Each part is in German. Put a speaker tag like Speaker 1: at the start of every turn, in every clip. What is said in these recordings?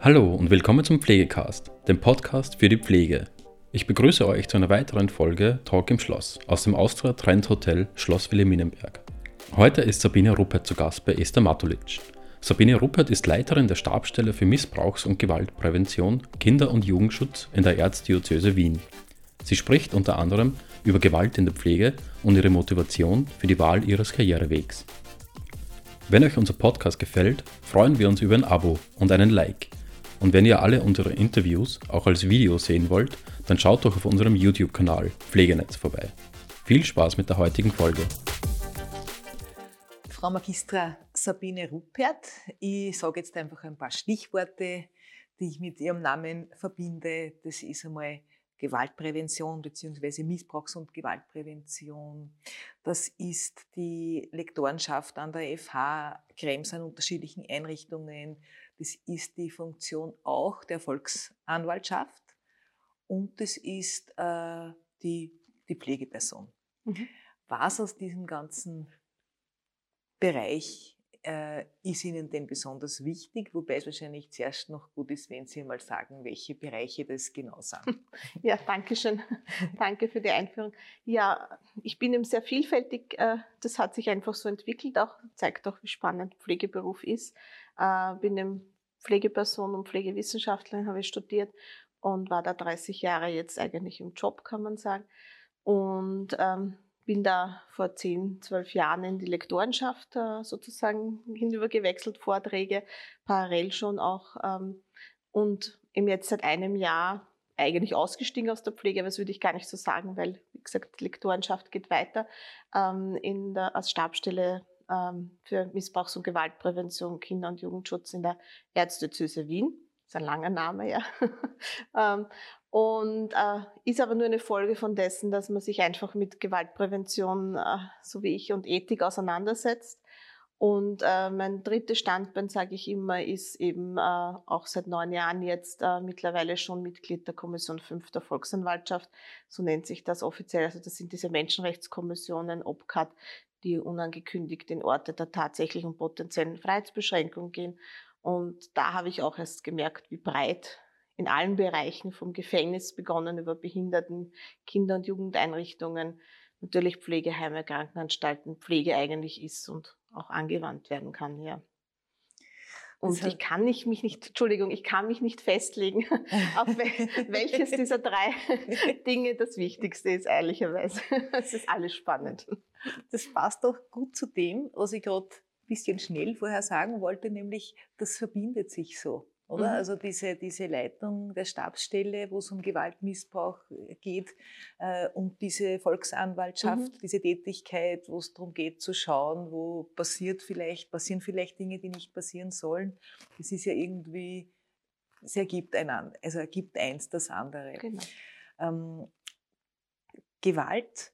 Speaker 1: Hallo und willkommen zum Pflegecast, dem Podcast für die Pflege. Ich begrüße euch zu einer weiteren Folge Talk im Schloss aus dem Austria Trend Hotel Schloss Wilhelminenberg. Heute ist Sabine Ruppert zu Gast bei Esther Matulic. Sabine Ruppert ist Leiterin der Stabstelle für Missbrauchs- und Gewaltprävention, Kinder- und Jugendschutz in der Erzdiözese Wien. Sie spricht unter anderem über Gewalt in der Pflege und ihre Motivation für die Wahl ihres Karrierewegs. Wenn euch unser Podcast gefällt, freuen wir uns über ein Abo und einen Like. Und wenn ihr alle unsere Interviews auch als Video sehen wollt, dann schaut doch auf unserem YouTube-Kanal Pflegenetz vorbei. Viel Spaß mit der heutigen Folge.
Speaker 2: Frau Magistra Sabine Ruppert, ich sage jetzt einfach ein paar Stichworte, die ich mit Ihrem Namen verbinde. Das ist einmal Gewaltprävention bzw. Missbrauchs- und Gewaltprävention. Das ist die Lektorenschaft an der FH Krems an unterschiedlichen Einrichtungen. Das ist die Funktion auch der Volksanwaltschaft und das ist äh, die, die Pflegeperson. Mhm. Was aus diesem ganzen Bereich äh, ist Ihnen denn besonders wichtig? Wobei es wahrscheinlich zuerst noch gut ist, wenn Sie mal sagen, welche Bereiche das genau sind.
Speaker 3: Ja, danke schön. danke für die Einführung. Ja, ich bin eben sehr vielfältig. Äh, das hat sich einfach so entwickelt, auch zeigt auch, wie spannend Pflegeberuf ist. Äh, bin eben Pflegeperson und Pflegewissenschaftlerin, habe ich studiert und war da 30 Jahre jetzt eigentlich im Job, kann man sagen. Und ähm, bin da vor 10, 12 Jahren in die Lektorenschaft äh, sozusagen hinübergewechselt, Vorträge, parallel schon auch. Ähm, und eben jetzt seit einem Jahr eigentlich ausgestiegen aus der Pflege, aber das würde ich gar nicht so sagen, weil, wie gesagt, die Lektorenschaft geht weiter ähm, in der, als Stabstelle ähm, für Missbrauchs- und Gewaltprävention, Kinder- und Jugendschutz in der Erzdiözese Wien. Ist ein langer Name, ja. ähm, und äh, ist aber nur eine Folge von dessen, dass man sich einfach mit Gewaltprävention, äh, so wie ich, und Ethik auseinandersetzt. Und äh, mein drittes Standbein, sage ich immer, ist eben äh, auch seit neun Jahren jetzt äh, mittlerweile schon Mitglied der Kommission 5 der Volksanwaltschaft. So nennt sich das offiziell. Also das sind diese Menschenrechtskommissionen, OPCAT, die unangekündigt in Orte der tatsächlichen potenziellen Freiheitsbeschränkung gehen. Und da habe ich auch erst gemerkt, wie breit in allen Bereichen, vom Gefängnis begonnen über Behinderten, Kinder- und Jugendeinrichtungen, natürlich Pflegeheime, Krankenanstalten, Pflege eigentlich ist und auch angewandt werden kann, ja. Und ich kann nicht, mich nicht, Entschuldigung, ich kann mich nicht festlegen, auf welches dieser drei Dinge das Wichtigste ist, ehrlicherweise. Es ist alles spannend.
Speaker 2: Das passt doch gut zu dem, was ich gerade bisschen schnell vorher sagen wollte, nämlich das verbindet sich so oder? Mhm. Also diese, diese Leitung der Stabsstelle, wo es um Gewaltmissbrauch äh, geht äh, und diese Volksanwaltschaft, mhm. diese Tätigkeit, wo es darum geht zu schauen, wo passiert vielleicht, passieren vielleicht Dinge, die nicht passieren sollen. Das ist ja irgendwie, es ergibt einander, also ergibt eins das andere. Genau. Ähm, Gewalt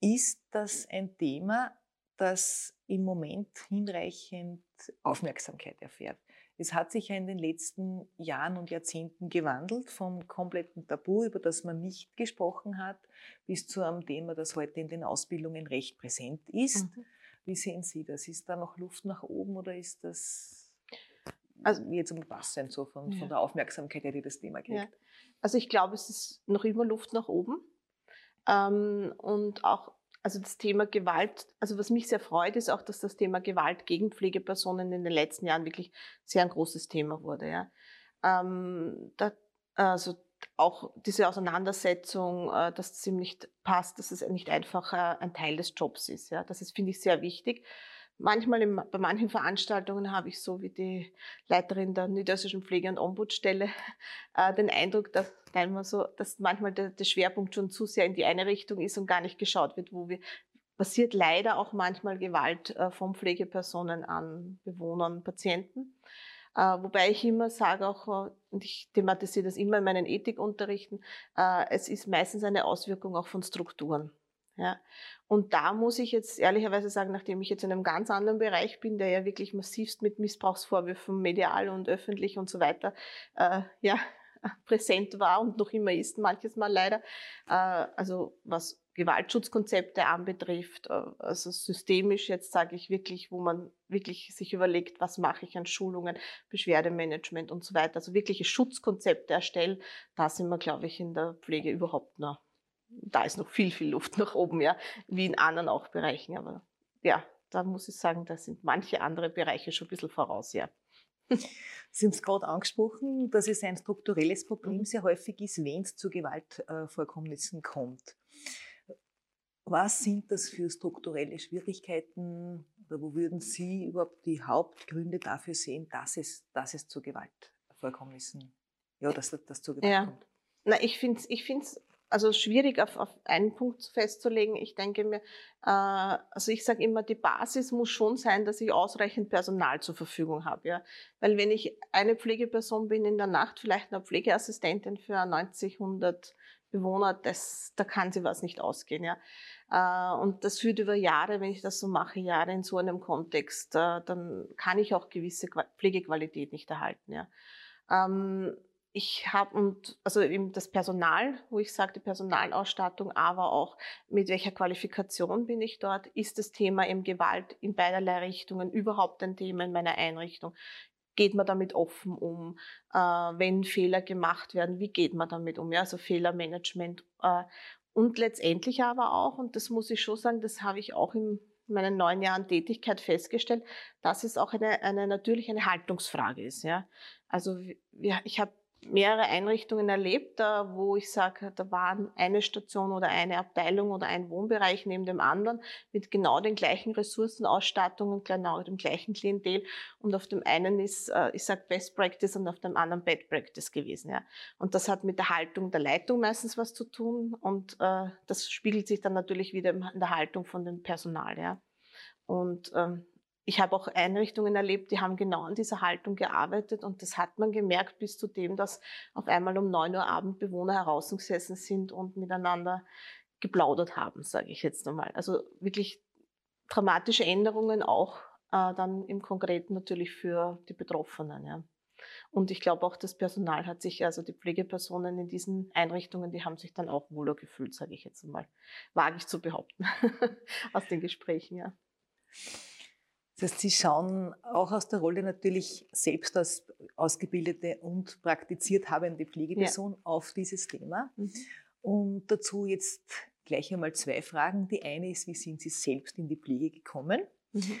Speaker 2: ist das ein Thema, das im Moment hinreichend Aufmerksamkeit erfährt. Es hat sich ja in den letzten Jahren und Jahrzehnten gewandelt, vom kompletten Tabu, über das man nicht gesprochen hat, bis zu einem Thema, das heute in den Ausbildungen recht präsent ist. Mhm. Wie sehen Sie das? Ist da noch Luft nach oben oder ist das also, jetzt umfassend so von, ja. von der Aufmerksamkeit, die das Thema kriegt? Ja.
Speaker 3: Also ich glaube, es ist noch immer Luft nach oben. Ähm, und auch also das Thema Gewalt, also was mich sehr freut, ist auch, dass das Thema Gewalt gegen Pflegepersonen in den letzten Jahren wirklich sehr ein großes Thema wurde. Ja. Ähm, da, also auch diese Auseinandersetzung, äh, dass es ihm nicht passt, dass es nicht einfach äh, ein Teil des Jobs ist. Ja. Das ist, finde ich, sehr wichtig. Manchmal im, bei manchen Veranstaltungen habe ich so wie die Leiterin der Niederösterreichischen Pflege- und Ombudsstelle äh, den Eindruck, dass, so, dass manchmal der, der, Schwerpunkt schon zu sehr in die eine Richtung ist und gar nicht geschaut wird, wo wir passiert leider auch manchmal Gewalt äh, von Pflegepersonen an Bewohnern, Patienten. Äh, wobei ich immer sage auch, äh, und ich thematisiere das immer in meinen Ethikunterrichten, äh, es ist meistens eine Auswirkung auch von Strukturen. Ja. Und da muss ich jetzt ehrlicherweise sagen, nachdem ich jetzt in einem ganz anderen Bereich bin, der ja wirklich massivst mit Missbrauchsvorwürfen medial und öffentlich und so weiter äh, ja, präsent war und noch immer ist, manches Mal leider. Äh, also was Gewaltschutzkonzepte anbetrifft, äh, also systemisch jetzt sage ich wirklich, wo man wirklich sich überlegt, was mache ich an Schulungen, Beschwerdemanagement und so weiter, also wirkliche Schutzkonzepte erstellen, da sind wir, glaube ich, in der Pflege überhaupt noch, da ist noch viel, viel Luft nach oben, ja, wie in anderen auch Bereichen, aber ja, da muss ich sagen, da sind manche andere Bereiche schon ein bisschen voraus, ja.
Speaker 2: Sie haben es gerade angesprochen, dass es ein strukturelles Problem mhm. sehr häufig ist, wenn es zu Gewaltvorkommnissen kommt. Was sind das für strukturelle Schwierigkeiten oder wo würden Sie überhaupt die Hauptgründe dafür sehen, dass es, dass es zu Gewaltvorkommnissen, ja, dass das zu Gewalt
Speaker 3: ja.
Speaker 2: kommt?
Speaker 3: Na, ich finde es ich find's also schwierig auf, auf einen Punkt festzulegen. Ich denke mir, äh, also ich sage immer, die Basis muss schon sein, dass ich ausreichend Personal zur Verfügung habe. Ja? Weil wenn ich eine Pflegeperson bin in der Nacht, vielleicht eine Pflegeassistentin für 90, 100 Bewohner, das, da kann sie was nicht ausgehen. Ja? Äh, und das führt über Jahre, wenn ich das so mache, Jahre in so einem Kontext, äh, dann kann ich auch gewisse Pflegequalität nicht erhalten. Ja? Ähm, ich habe und also eben das Personal, wo ich sage, die Personalausstattung, aber auch mit welcher Qualifikation bin ich dort, ist das Thema eben Gewalt in beiderlei Richtungen überhaupt ein Thema in meiner Einrichtung. Geht man damit offen um, äh, wenn Fehler gemacht werden, wie geht man damit um? Ja, also Fehlermanagement äh, und letztendlich aber auch, und das muss ich schon sagen, das habe ich auch in meinen neun Jahren Tätigkeit festgestellt, dass es auch eine, eine natürlich eine Haltungsfrage ist. Ja, also wir, ich habe mehrere Einrichtungen erlebt, wo ich sage, da waren eine Station oder eine Abteilung oder ein Wohnbereich neben dem anderen mit genau den gleichen Ressourcenausstattungen, genau dem gleichen Klientel. Und auf dem einen ist, äh, ich sage Best Practice und auf dem anderen Bad Practice gewesen. Ja. Und das hat mit der Haltung der Leitung meistens was zu tun und äh, das spiegelt sich dann natürlich wieder in der Haltung von dem Personal. Ja. Und ähm, ich habe auch Einrichtungen erlebt, die haben genau an dieser Haltung gearbeitet und das hat man gemerkt bis zu dem, dass auf einmal um neun Uhr Abend Bewohner herausgesessen sind und miteinander geplaudert haben, sage ich jetzt einmal. Also wirklich dramatische Änderungen auch äh, dann im Konkreten natürlich für die Betroffenen. Ja. Und ich glaube auch, das Personal hat sich, also die Pflegepersonen in diesen Einrichtungen, die haben sich dann auch wohler gefühlt, sage ich jetzt einmal. Wage ich zu behaupten aus den Gesprächen, ja.
Speaker 2: Das heißt, Sie schauen auch aus der Rolle natürlich selbst als ausgebildete und praktiziert habende Pflegeperson ja. auf dieses Thema. Mhm. Und dazu jetzt gleich einmal zwei Fragen. Die eine ist, wie sind Sie selbst in die Pflege gekommen? Mhm.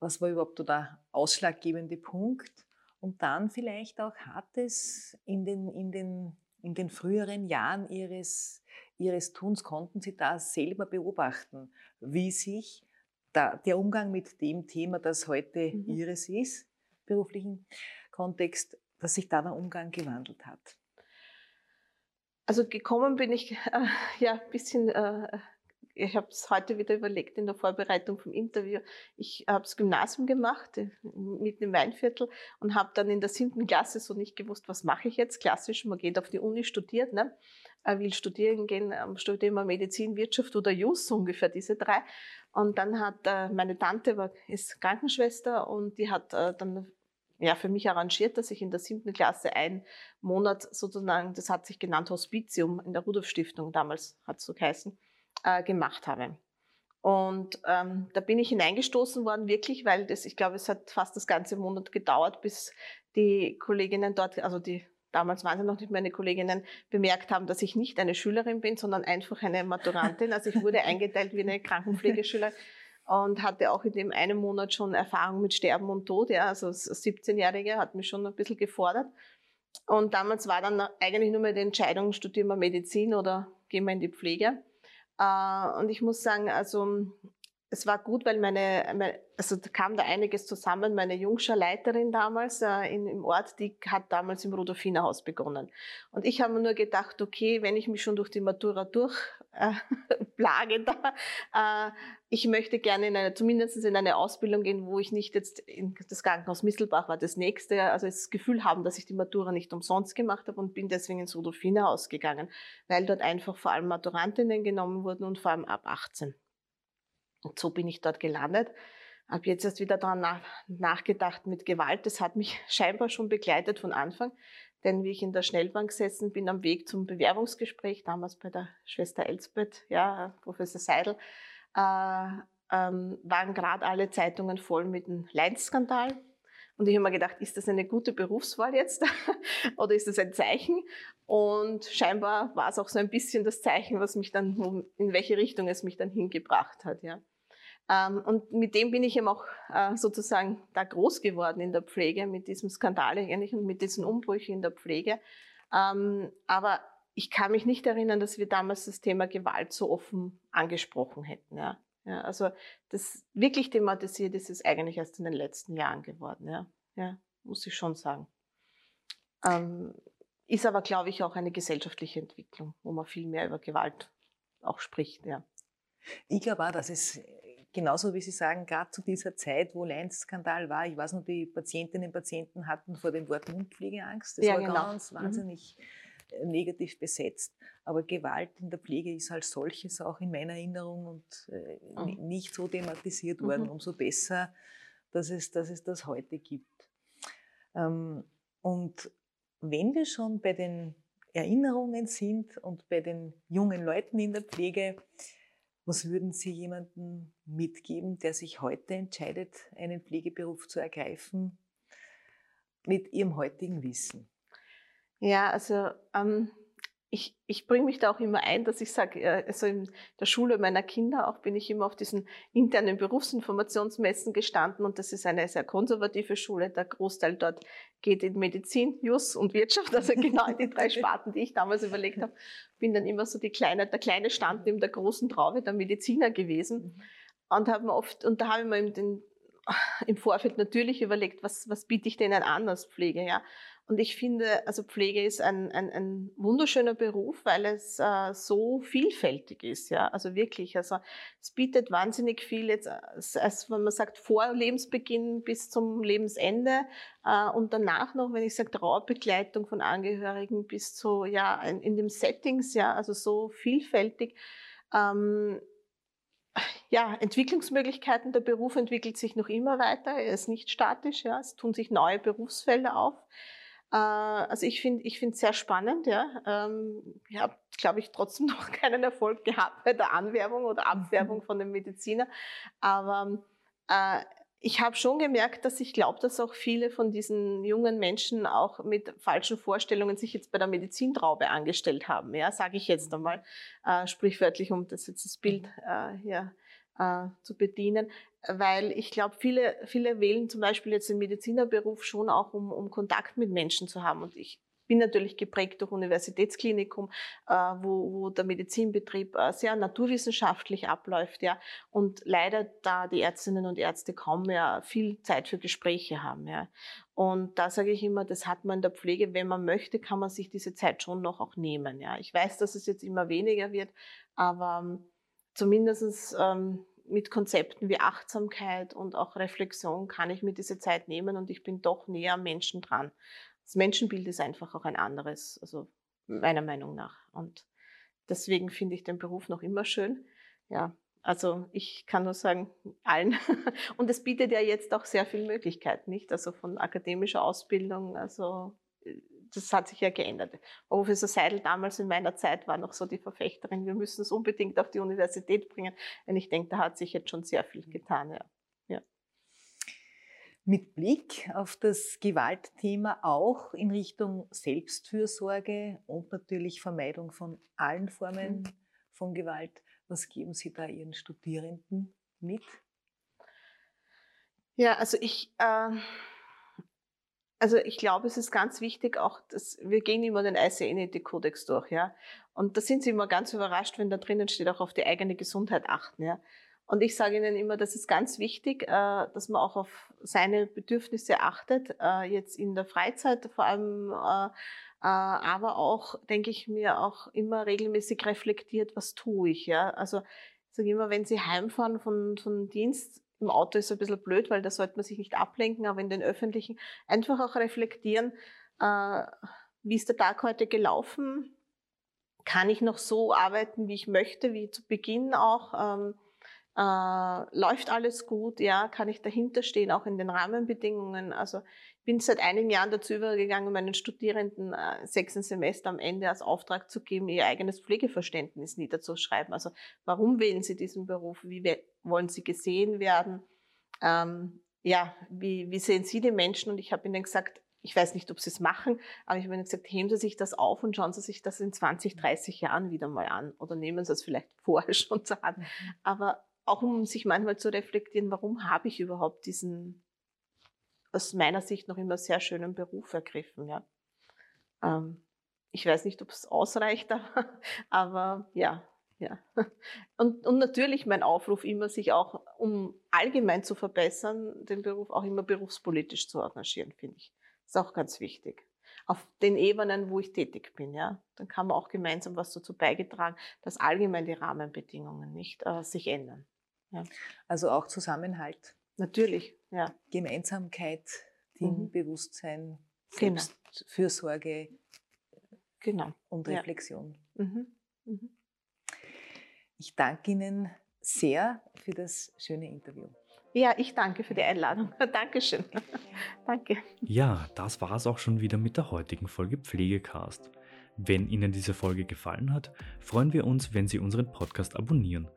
Speaker 2: Was war überhaupt der ausschlaggebende Punkt? Und dann vielleicht auch, hat es in den, in den, in den früheren Jahren Ihres, Ihres Tuns, konnten Sie da selber beobachten, wie sich der, der Umgang mit dem Thema, das heute mhm. Ihres ist, beruflichen Kontext, dass sich da der Umgang gewandelt hat?
Speaker 3: Also gekommen bin ich äh, ja ein bisschen, äh, ich habe es heute wieder überlegt in der Vorbereitung vom Interview. Ich habe das Gymnasium gemacht, äh, mitten im Weinviertel und habe dann in der siebten Klasse so nicht gewusst, was mache ich jetzt. Klassisch, man geht auf die Uni, studiert, ne? will studieren gehen, ähm, studiert immer Medizin, Wirtschaft oder Jus, ungefähr diese drei. Und dann hat äh, meine Tante ist Krankenschwester und die hat äh, dann ja, für mich arrangiert, dass ich in der siebten Klasse einen Monat sozusagen, das hat sich genannt Hospitium in der Rudolf Stiftung, damals hat es so geheißen, äh, gemacht habe. Und ähm, da bin ich hineingestoßen worden, wirklich, weil das, ich glaube, es hat fast das ganze Monat gedauert, bis die Kolleginnen dort, also die damals waren sie noch nicht meine Kolleginnen, bemerkt haben, dass ich nicht eine Schülerin bin, sondern einfach eine Maturantin. Also ich wurde eingeteilt wie eine Krankenpflegeschülerin und hatte auch in dem einen Monat schon Erfahrung mit Sterben und Tod. Ja, also als 17-Jährige hat mich schon ein bisschen gefordert. Und damals war dann eigentlich nur mehr die Entscheidung, studieren wir Medizin oder gehen wir in die Pflege. Äh, und ich muss sagen, also es war gut, weil meine, also da kam da einiges zusammen. Meine Jungscher Leiterin damals äh, in, im Ort, die hat damals im Rudolfinerhaus begonnen. Und ich habe mir nur gedacht, okay, wenn ich mich schon durch die Matura durchplage äh, da, äh, ich möchte gerne in eine, zumindest in eine Ausbildung gehen, wo ich nicht jetzt in das Krankenhaus Misselbach war das nächste, also das Gefühl haben, dass ich die Matura nicht umsonst gemacht habe und bin deswegen ins Rudolfinerhaus gegangen, weil dort einfach vor allem Maturantinnen genommen wurden und vor allem ab 18. Und so bin ich dort gelandet. habe jetzt erst wieder daran nach, nachgedacht mit Gewalt. Das hat mich scheinbar schon begleitet von Anfang. Denn wie ich in der Schnellbahn gesessen bin am Weg zum Bewerbungsgespräch, damals bei der Schwester Elsbeth, ja, Professor Seidel, äh, ähm, waren gerade alle Zeitungen voll mit dem Leinz-Skandal. Und ich habe mir gedacht, ist das eine gute Berufswahl jetzt oder ist das ein Zeichen? Und scheinbar war es auch so ein bisschen das Zeichen, was mich dann, in welche Richtung es mich dann hingebracht hat. Ja. Ähm, und mit dem bin ich eben auch äh, sozusagen da groß geworden in der Pflege, mit diesem Skandal eigentlich und mit diesen Umbrüchen in der Pflege. Ähm, aber ich kann mich nicht erinnern, dass wir damals das Thema Gewalt so offen angesprochen hätten. Ja. Ja, also das wirklich thematisiert ist es eigentlich erst in den letzten Jahren geworden. Ja, ja muss ich schon sagen. Ähm, ist aber, glaube ich, auch eine gesellschaftliche Entwicklung, wo man viel mehr über Gewalt auch spricht. Ja.
Speaker 2: Ich glaube auch, dass es genauso wie Sie sagen, gerade zu dieser Zeit, wo Leinz-Skandal war, ich weiß noch, die Patientinnen und Patienten hatten vor dem Wort Mundpflegeangst. Das ja, war genau. ganz mhm. wahnsinnig mhm. Negativ besetzt. Aber Gewalt in der Pflege ist als solches auch in meiner Erinnerung und äh, mhm. nicht so thematisiert worden. Mhm. Umso besser, dass es, dass es das heute gibt. Ähm, und wenn wir schon bei den Erinnerungen sind und bei den jungen Leuten in der Pflege, was würden Sie jemandem mitgeben, der sich heute entscheidet, einen Pflegeberuf zu ergreifen, mit Ihrem heutigen Wissen?
Speaker 3: Ja, also ähm, ich, ich bringe mich da auch immer ein, dass ich sage, äh, also in der Schule meiner Kinder auch bin ich immer auf diesen internen Berufsinformationsmessen gestanden und das ist eine sehr konservative Schule. Der Großteil dort geht in Medizin, Jus und Wirtschaft, also genau in die drei Sparten, die ich damals überlegt habe. Bin dann immer so die kleine, der kleine Stand neben der großen Traube der Mediziner gewesen und habe mir oft, und da habe ich mir den, im Vorfeld natürlich überlegt, was, was biete ich denen an als Pflege, ja. Und ich finde, also Pflege ist ein, ein, ein wunderschöner Beruf, weil es äh, so vielfältig ist, ja. Also wirklich, also es bietet wahnsinnig viel jetzt, als, als wenn man sagt, vor Lebensbeginn bis zum Lebensende äh, und danach noch, wenn ich sage, Trauerbegleitung von Angehörigen bis zu, ja, in, in dem Settings, ja, also so vielfältig. Ähm, ja, Entwicklungsmöglichkeiten. Der Beruf entwickelt sich noch immer weiter. Er ist nicht statisch. Ja. Es tun sich neue Berufsfelder auf. Äh, also ich finde ich finde sehr spannend, ja. Ähm, ich habe, glaube ich, trotzdem noch keinen Erfolg gehabt bei der Anwerbung oder Abwerbung von dem Mediziner. Aber äh, ich habe schon gemerkt, dass ich glaube, dass auch viele von diesen jungen Menschen auch mit falschen Vorstellungen sich jetzt bei der Medizintraube angestellt haben. Ja, sage ich jetzt einmal äh, sprichwörtlich, um das jetzt das Bild mhm. äh, hier äh, zu bedienen, weil ich glaube, viele, viele wählen zum Beispiel jetzt den Medizinerberuf schon auch, um, um Kontakt mit Menschen zu haben. Und ich bin natürlich geprägt durch Universitätsklinikum, äh, wo, wo der Medizinbetrieb äh, sehr naturwissenschaftlich abläuft, ja, und leider da die Ärztinnen und Ärzte kaum mehr viel Zeit für Gespräche haben, ja. Und da sage ich immer, das hat man in der Pflege, wenn man möchte, kann man sich diese Zeit schon noch auch nehmen, ja. Ich weiß, dass es jetzt immer weniger wird, aber ähm, zumindestens ähm, mit Konzepten wie Achtsamkeit und auch Reflexion kann ich mir diese Zeit nehmen und ich bin doch näher am Menschen dran. Das Menschenbild ist einfach auch ein anderes, also meiner Meinung nach. Und deswegen finde ich den Beruf noch immer schön. Ja, also ich kann nur sagen, allen. Und es bietet ja jetzt auch sehr viele Möglichkeiten, nicht? Also von akademischer Ausbildung, also das hat sich ja geändert. Professor Seidel damals in meiner Zeit war noch so die Verfechterin, wir müssen es unbedingt auf die Universität bringen. Und ich denke, da hat sich jetzt schon sehr viel getan. Ja. ja.
Speaker 2: Mit Blick auf das Gewaltthema auch in Richtung Selbstfürsorge und natürlich Vermeidung von allen Formen mhm. von Gewalt. Was geben Sie da Ihren Studierenden mit?
Speaker 3: Ja, also ich, äh, also ich glaube, es ist ganz wichtig auch, dass wir gehen immer den ICN-Kodex durch, ja. Und da sind sie immer ganz überrascht, wenn da drinnen steht, auch auf die eigene Gesundheit achten, ja. Und ich sage ihnen immer, das ist ganz wichtig, äh, dass man auch auf seine Bedürfnisse achtet, äh, jetzt in der Freizeit vor allem, äh, aber auch, denke ich mir, auch immer regelmäßig reflektiert, was tue ich, ja. Also ich sage immer, wenn Sie heimfahren von, von Dienst, im Auto ist ein bisschen blöd, weil da sollte man sich nicht ablenken, aber in den öffentlichen einfach auch reflektieren, äh, wie ist der Tag heute gelaufen? Kann ich noch so arbeiten, wie ich möchte, wie zu Beginn auch? Ähm, Äh, läuft alles gut? Ja, kann ich dahinter stehen, auch in den Rahmenbedingungen? Also ich bin seit einigen Jahren dazu übergegangen, meinen Studierenden äh, sechsten Semester am Ende als Auftrag zu geben, ihr eigenes Pflegeverständnis niederzuschreiben. Also warum wählen sie diesen Beruf? Wie wollen sie gesehen werden? Ähm, ja, wie, wie sehen Sie die Menschen? Und ich habe ihnen gesagt, ich weiß nicht, ob sie es machen, aber ich habe ihnen gesagt, heben Sie sich das auf und schauen Sie sich das in 20, 30 Jahren wieder mal an oder nehmen Sie es vielleicht vorher schon zur Hand. Mhm. Aber auch um sich manchmal zu reflektieren, warum habe ich überhaupt diesen aus meiner Sicht noch immer sehr schönen Beruf ergriffen. Ja. Ähm, ich weiß nicht, ob es ausreicht, aber, aber ja, ja. Und, und natürlich mein Aufruf immer, sich auch, um allgemein zu verbessern, den Beruf auch immer berufspolitisch zu engagieren, finde ich. Ist auch ganz wichtig. Auf den Ebenen, wo ich tätig bin, ja. Dann kann man auch gemeinsam was dazu beigetragen, dass allgemein die Rahmenbedingungen nicht äh, sich ändern.
Speaker 2: Ja. Also auch Zusammenhalt.
Speaker 3: Natürlich, ja.
Speaker 2: Gemeinsamkeit, Teambewusstsein, mhm. Selbstfürsorge
Speaker 3: genau.
Speaker 2: und Reflexion. Ja. Mhm. Mhm. Ich danke Ihnen sehr für das schöne Interview.
Speaker 3: Ja, ich danke für die Einladung. Dankeschön. danke.
Speaker 4: Ja, das war es auch schon wieder mit der heutigen Folge Pflegecast. Wenn Ihnen diese Folge gefallen hat, freuen wir uns, wenn Sie unseren Podcast abonnieren.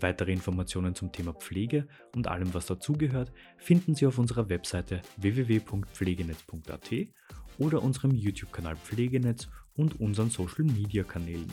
Speaker 4: Weitere Informationen zum Thema Pflege und allem, was dazugehört, finden Sie auf unserer Webseite www.pflegenetz.at oder unserem YouTube-Kanal Pflegenetz und unseren Social-Media-Kanälen.